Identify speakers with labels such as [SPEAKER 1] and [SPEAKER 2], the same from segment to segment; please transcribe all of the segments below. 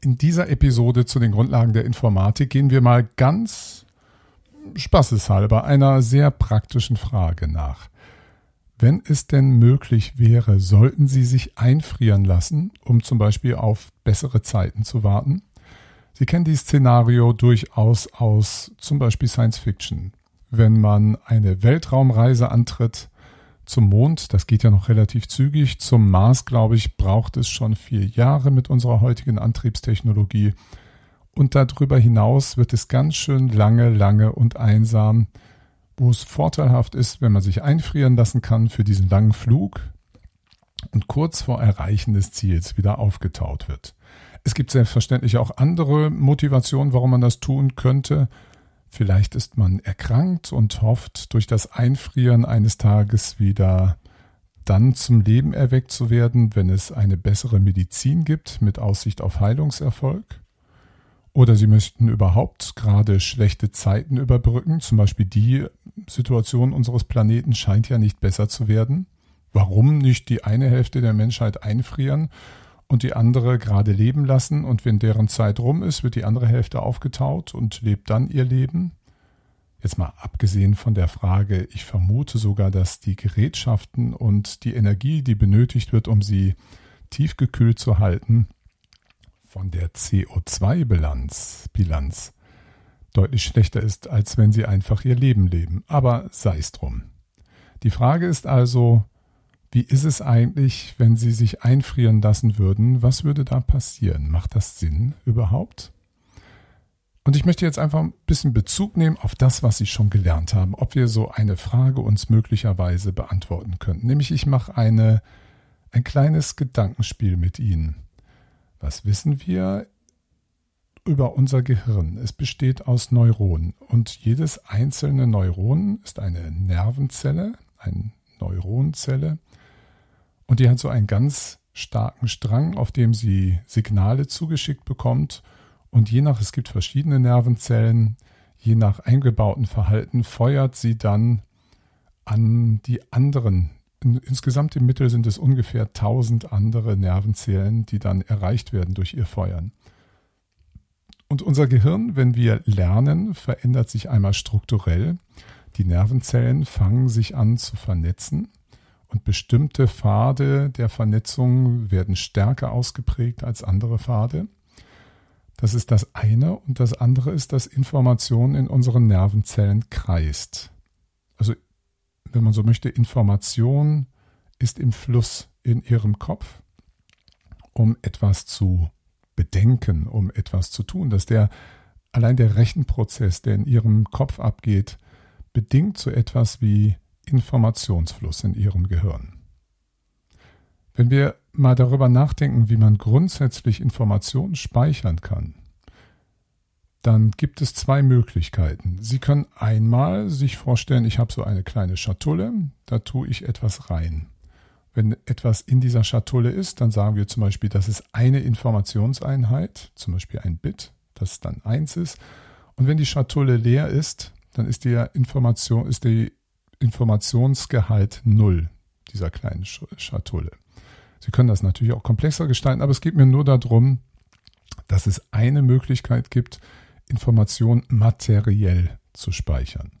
[SPEAKER 1] In dieser Episode zu den Grundlagen der Informatik gehen wir mal ganz spaßeshalber einer sehr praktischen Frage nach. Wenn es denn möglich wäre, sollten Sie sich einfrieren lassen, um zum Beispiel auf bessere Zeiten zu warten? Sie kennen dieses Szenario durchaus aus zum Beispiel Science Fiction. Wenn man eine Weltraumreise antritt, zum Mond, das geht ja noch relativ zügig. Zum Mars, glaube ich, braucht es schon vier Jahre mit unserer heutigen Antriebstechnologie. Und darüber hinaus wird es ganz schön lange, lange und einsam, wo es vorteilhaft ist, wenn man sich einfrieren lassen kann für diesen langen Flug und kurz vor Erreichen des Ziels wieder aufgetaut wird. Es gibt selbstverständlich auch andere Motivationen, warum man das tun könnte. Vielleicht ist man erkrankt und hofft, durch das Einfrieren eines Tages wieder dann zum Leben erweckt zu werden, wenn es eine bessere Medizin gibt mit Aussicht auf Heilungserfolg. Oder Sie möchten überhaupt gerade schlechte Zeiten überbrücken. Zum Beispiel die Situation unseres Planeten scheint ja nicht besser zu werden. Warum nicht die eine Hälfte der Menschheit einfrieren und die andere gerade leben lassen und wenn deren Zeit rum ist, wird die andere Hälfte aufgetaut und lebt dann ihr Leben. Jetzt mal abgesehen von der Frage, ich vermute sogar, dass die Gerätschaften und die Energie, die benötigt wird, um sie tiefgekühlt zu halten, von der CO2-Bilanz Bilanz, deutlich schlechter ist, als wenn sie einfach ihr Leben leben. Aber sei es drum. Die Frage ist also, wie ist es eigentlich, wenn Sie sich einfrieren lassen würden? Was würde da passieren? Macht das Sinn überhaupt? Und ich möchte jetzt einfach ein bisschen Bezug nehmen auf das, was Sie schon gelernt haben, ob wir so eine Frage uns möglicherweise beantworten könnten. Nämlich ich mache eine, ein kleines Gedankenspiel mit Ihnen. Was wissen wir über unser Gehirn? Es besteht aus Neuronen und jedes einzelne Neuron ist eine Nervenzelle, eine Neuronzelle und die hat so einen ganz starken Strang, auf dem sie Signale zugeschickt bekommt. Und je nach, es gibt verschiedene Nervenzellen, je nach eingebauten Verhalten feuert sie dann an die anderen. Insgesamt im Mittel sind es ungefähr 1000 andere Nervenzellen, die dann erreicht werden durch ihr Feuern. Und unser Gehirn, wenn wir lernen, verändert sich einmal strukturell. Die Nervenzellen fangen sich an zu vernetzen und bestimmte Pfade der Vernetzung werden stärker ausgeprägt als andere Pfade. Das ist das eine. Und das andere ist, dass Information in unseren Nervenzellen kreist. Also, wenn man so möchte, Information ist im Fluss in ihrem Kopf, um etwas zu bedenken, um etwas zu tun. Dass der allein der Rechenprozess, der in ihrem Kopf abgeht, bedingt so etwas wie Informationsfluss in Ihrem Gehirn. Wenn wir mal darüber nachdenken, wie man grundsätzlich Informationen speichern kann, dann gibt es zwei Möglichkeiten. Sie können einmal sich vorstellen, ich habe so eine kleine Schatulle, da tue ich etwas rein. Wenn etwas in dieser Schatulle ist, dann sagen wir zum Beispiel, das ist eine Informationseinheit, zum Beispiel ein Bit, das dann eins ist. Und wenn die Schatulle leer ist, dann ist die Information, ist die Informationsgehalt null dieser kleinen Schatulle. Sie können das natürlich auch komplexer gestalten, aber es geht mir nur darum, dass es eine Möglichkeit gibt, Information materiell zu speichern.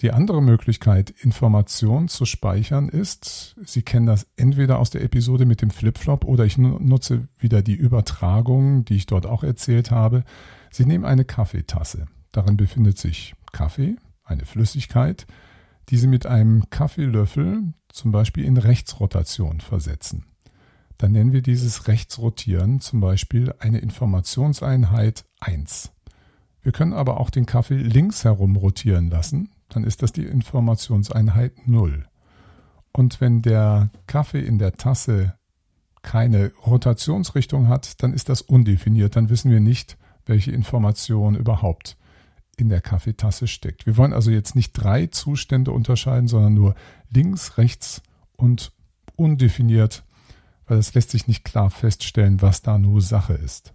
[SPEAKER 1] Die andere Möglichkeit, Information zu speichern, ist, Sie kennen das entweder aus der Episode mit dem Flipflop oder ich nutze wieder die Übertragung, die ich dort auch erzählt habe. Sie nehmen eine Kaffeetasse. Darin befindet sich Kaffee, eine Flüssigkeit, die Sie mit einem Kaffeelöffel zum Beispiel in Rechtsrotation versetzen. Dann nennen wir dieses Rechtsrotieren zum Beispiel eine Informationseinheit 1. Wir können aber auch den Kaffee links herum rotieren lassen, dann ist das die Informationseinheit 0. Und wenn der Kaffee in der Tasse keine Rotationsrichtung hat, dann ist das undefiniert, dann wissen wir nicht, welche Information überhaupt in der Kaffeetasse steckt. Wir wollen also jetzt nicht drei Zustände unterscheiden, sondern nur links, rechts und undefiniert, weil es lässt sich nicht klar feststellen, was da nur Sache ist.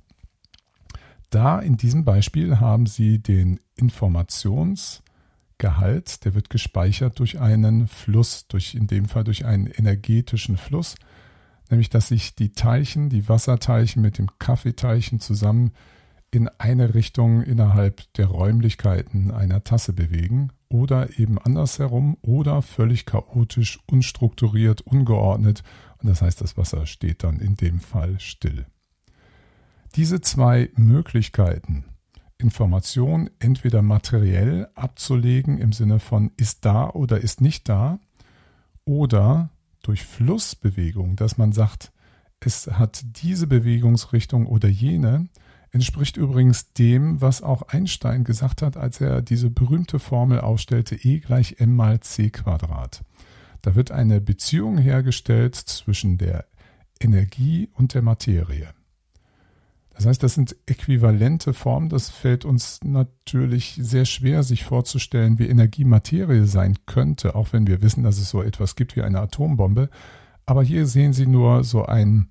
[SPEAKER 1] Da in diesem Beispiel haben Sie den Informationsgehalt, der wird gespeichert durch einen Fluss, durch in dem Fall durch einen energetischen Fluss. nämlich dass sich die Teilchen, die Wasserteilchen mit dem Kaffeeteilchen zusammen in eine Richtung innerhalb der Räumlichkeiten einer Tasse bewegen oder eben andersherum oder völlig chaotisch, unstrukturiert, ungeordnet und das heißt, das Wasser steht dann in dem Fall still. Diese zwei Möglichkeiten, Information entweder materiell abzulegen im Sinne von ist da oder ist nicht da oder durch Flussbewegung, dass man sagt, es hat diese Bewegungsrichtung oder jene, entspricht übrigens dem, was auch Einstein gesagt hat, als er diese berühmte Formel aufstellte, E gleich m mal c Quadrat. Da wird eine Beziehung hergestellt zwischen der Energie und der Materie. Das heißt, das sind äquivalente Formen. Das fällt uns natürlich sehr schwer, sich vorzustellen, wie Energie Materie sein könnte, auch wenn wir wissen, dass es so etwas gibt wie eine Atombombe. Aber hier sehen Sie nur so ein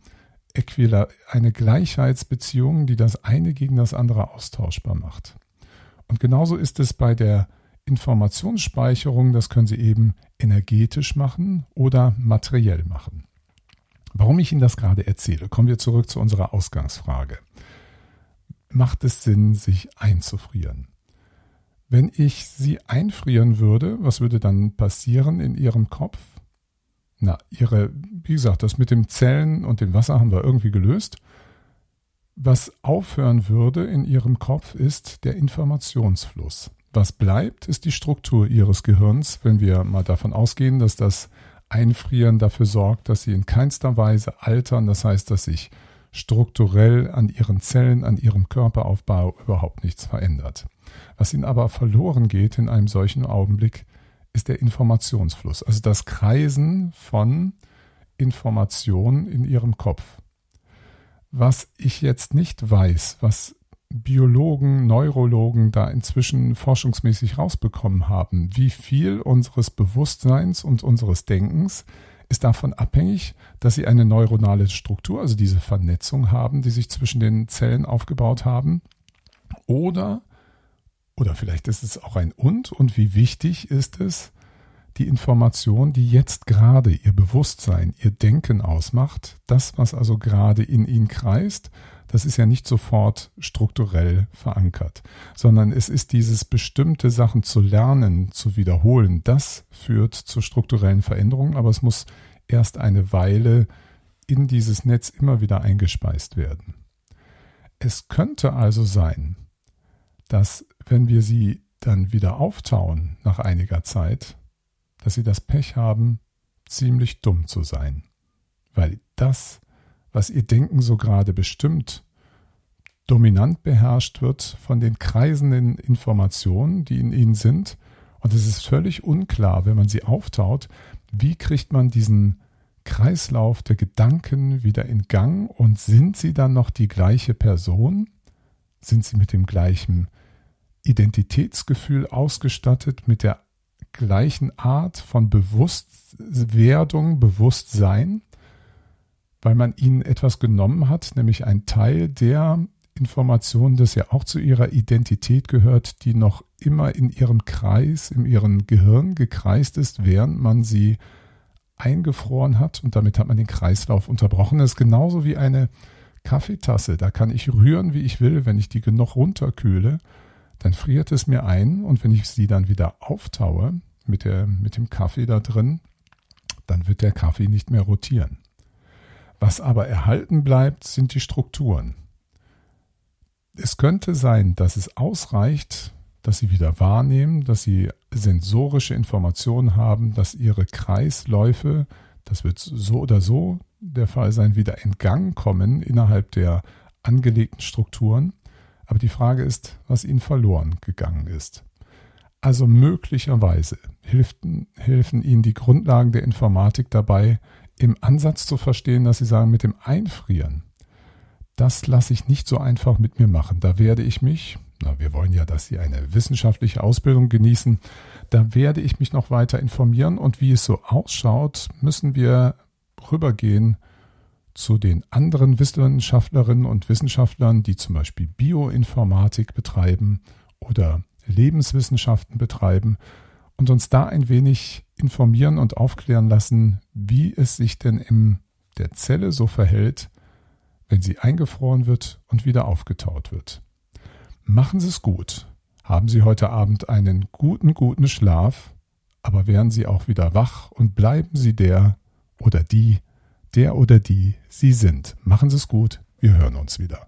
[SPEAKER 1] Äquila eine Gleichheitsbeziehung, die das eine gegen das andere austauschbar macht. Und genauso ist es bei der Informationsspeicherung, das können Sie eben energetisch machen oder materiell machen. Warum ich Ihnen das gerade erzähle, kommen wir zurück zu unserer Ausgangsfrage. Macht es Sinn, sich einzufrieren? Wenn ich Sie einfrieren würde, was würde dann passieren in Ihrem Kopf? Na, Ihre, wie gesagt, das mit dem Zellen und dem Wasser haben wir irgendwie gelöst. Was aufhören würde in Ihrem Kopf ist der Informationsfluss. Was bleibt, ist die Struktur Ihres Gehirns, wenn wir mal davon ausgehen, dass das Einfrieren dafür sorgt, dass sie in keinster Weise altern. Das heißt, dass sich strukturell an ihren Zellen, an ihrem Körperaufbau überhaupt nichts verändert. Was ihnen aber verloren geht in einem solchen Augenblick, ist der Informationsfluss, also das Kreisen von Informationen in ihrem Kopf. Was ich jetzt nicht weiß, was Biologen, Neurologen da inzwischen forschungsmäßig rausbekommen haben. Wie viel unseres Bewusstseins und unseres Denkens ist davon abhängig, dass sie eine neuronale Struktur, also diese Vernetzung haben, die sich zwischen den Zellen aufgebaut haben. Oder, oder vielleicht ist es auch ein und, und wie wichtig ist es, die Information, die jetzt gerade ihr Bewusstsein, ihr Denken ausmacht, das, was also gerade in ihnen kreist, das ist ja nicht sofort strukturell verankert, sondern es ist dieses bestimmte Sachen zu lernen, zu wiederholen, das führt zu strukturellen Veränderungen, aber es muss erst eine Weile in dieses Netz immer wieder eingespeist werden. Es könnte also sein, dass wenn wir sie dann wieder auftauen nach einiger Zeit, dass sie das Pech haben, ziemlich dumm zu sein, weil das was ihr Denken so gerade bestimmt, dominant beherrscht wird von den kreisenden Informationen, die in ihnen sind. Und es ist völlig unklar, wenn man sie auftaut, wie kriegt man diesen Kreislauf der Gedanken wieder in Gang und sind sie dann noch die gleiche Person? Sind sie mit dem gleichen Identitätsgefühl ausgestattet, mit der gleichen Art von Bewusstwerdung, Bewusstsein? weil man ihnen etwas genommen hat, nämlich ein Teil der Informationen, das ja auch zu ihrer Identität gehört, die noch immer in ihrem Kreis, in ihrem Gehirn gekreist ist, während man sie eingefroren hat und damit hat man den Kreislauf unterbrochen. Das ist genauso wie eine Kaffeetasse. Da kann ich rühren, wie ich will. Wenn ich die genug runterkühle, dann friert es mir ein und wenn ich sie dann wieder auftaue mit, der, mit dem Kaffee da drin, dann wird der Kaffee nicht mehr rotieren. Was aber erhalten bleibt, sind die Strukturen. Es könnte sein, dass es ausreicht, dass Sie wieder wahrnehmen, dass Sie sensorische Informationen haben, dass Ihre Kreisläufe, das wird so oder so der Fall sein, wieder in Gang kommen innerhalb der angelegten Strukturen. Aber die Frage ist, was Ihnen verloren gegangen ist. Also möglicherweise hilften, helfen Ihnen die Grundlagen der Informatik dabei, im Ansatz zu verstehen, dass sie sagen, mit dem Einfrieren, das lasse ich nicht so einfach mit mir machen. Da werde ich mich, na, wir wollen ja, dass Sie eine wissenschaftliche Ausbildung genießen, da werde ich mich noch weiter informieren und wie es so ausschaut, müssen wir rübergehen zu den anderen Wissenschaftlerinnen und Wissenschaftlern, die zum Beispiel Bioinformatik betreiben oder Lebenswissenschaften betreiben und uns da ein wenig informieren und aufklären lassen, wie es sich denn im der Zelle so verhält, wenn sie eingefroren wird und wieder aufgetaut wird. Machen Sie es gut. Haben Sie heute Abend einen guten, guten Schlaf, aber werden Sie auch wieder wach und bleiben Sie der oder die, der oder die Sie sind. Machen Sie es gut. Wir hören uns wieder.